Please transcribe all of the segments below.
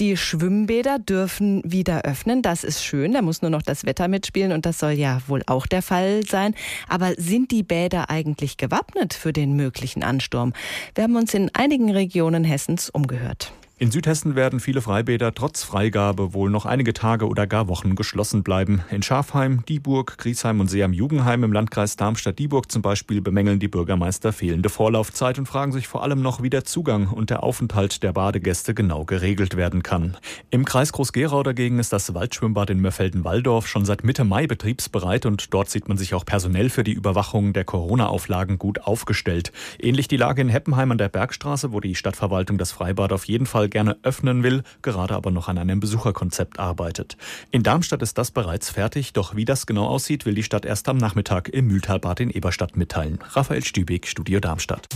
Die Schwimmbäder dürfen wieder öffnen. Das ist schön. Da muss nur noch das Wetter mitspielen und das soll ja wohl auch der Fall sein. Aber sind die Bäder eigentlich gewappnet für den möglichen Ansturm? Wir haben uns in einigen Regionen Hessens umgehört. In Südhessen werden viele Freibäder trotz Freigabe wohl noch einige Tage oder gar Wochen geschlossen bleiben. In Schafheim, Dieburg, Griesheim und See am Jugendheim im Landkreis Darmstadt-Dieburg zum Beispiel bemängeln die Bürgermeister fehlende Vorlaufzeit und fragen sich vor allem noch, wie der Zugang und der Aufenthalt der Badegäste genau geregelt werden kann. Im Kreis Groß-Gerau dagegen ist das Waldschwimmbad in Mörfelden-Walldorf schon seit Mitte Mai betriebsbereit und dort sieht man sich auch personell für die Überwachung der Corona-Auflagen gut aufgestellt. Ähnlich die Lage in Heppenheim an der Bergstraße, wo die Stadtverwaltung das Freibad auf jeden Fall gerne öffnen will, gerade aber noch an einem Besucherkonzept arbeitet. In Darmstadt ist das bereits fertig, doch wie das genau aussieht, will die Stadt erst am Nachmittag im Mühltalbad in Eberstadt mitteilen. Raphael Stübig, Studio Darmstadt.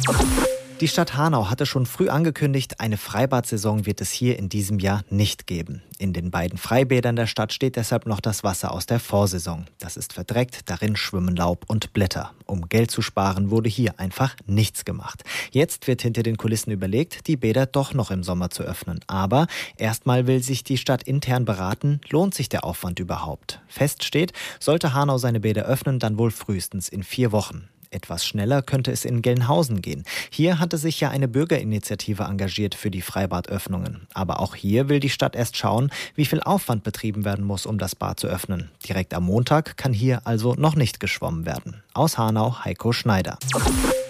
Die Stadt Hanau hatte schon früh angekündigt, eine Freibadsaison wird es hier in diesem Jahr nicht geben. In den beiden Freibädern der Stadt steht deshalb noch das Wasser aus der Vorsaison. Das ist verdreckt, darin schwimmen Laub und Blätter. Um Geld zu sparen, wurde hier einfach nichts gemacht. Jetzt wird hinter den Kulissen überlegt, die Bäder doch noch im Sommer zu öffnen. Aber erstmal will sich die Stadt intern beraten, lohnt sich der Aufwand überhaupt? Fest steht, sollte Hanau seine Bäder öffnen, dann wohl frühestens in vier Wochen. Etwas schneller könnte es in Gelnhausen gehen. Hier hatte sich ja eine Bürgerinitiative engagiert für die Freibadöffnungen. Aber auch hier will die Stadt erst schauen, wie viel Aufwand betrieben werden muss, um das Bad zu öffnen. Direkt am Montag kann hier also noch nicht geschwommen werden. Aus Hanau Heiko Schneider.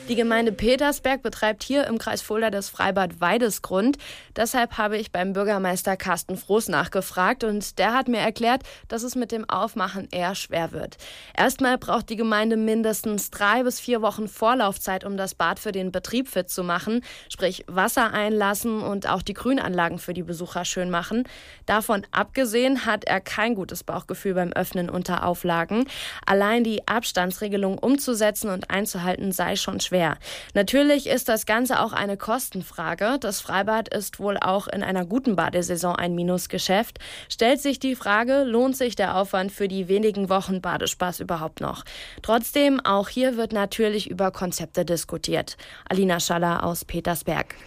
Die Gemeinde Petersberg betreibt hier im Kreis Fulda das Freibad Weidesgrund. Deshalb habe ich beim Bürgermeister Carsten Froß nachgefragt und der hat mir erklärt, dass es mit dem Aufmachen eher schwer wird. Erstmal braucht die Gemeinde mindestens drei bis vier Wochen Vorlaufzeit, um das Bad für den Betrieb fit zu machen, sprich Wasser einlassen und auch die Grünanlagen für die Besucher schön machen. Davon abgesehen hat er kein gutes Bauchgefühl beim Öffnen unter Auflagen. Allein die Abstandsregelung umzusetzen und einzuhalten sei schon schwer schwer. Natürlich ist das Ganze auch eine Kostenfrage. Das Freibad ist wohl auch in einer guten Badesaison ein Minusgeschäft. Stellt sich die Frage, lohnt sich der Aufwand für die wenigen Wochen Badespaß überhaupt noch? Trotzdem, auch hier wird natürlich über Konzepte diskutiert. Alina Schaller aus Petersberg.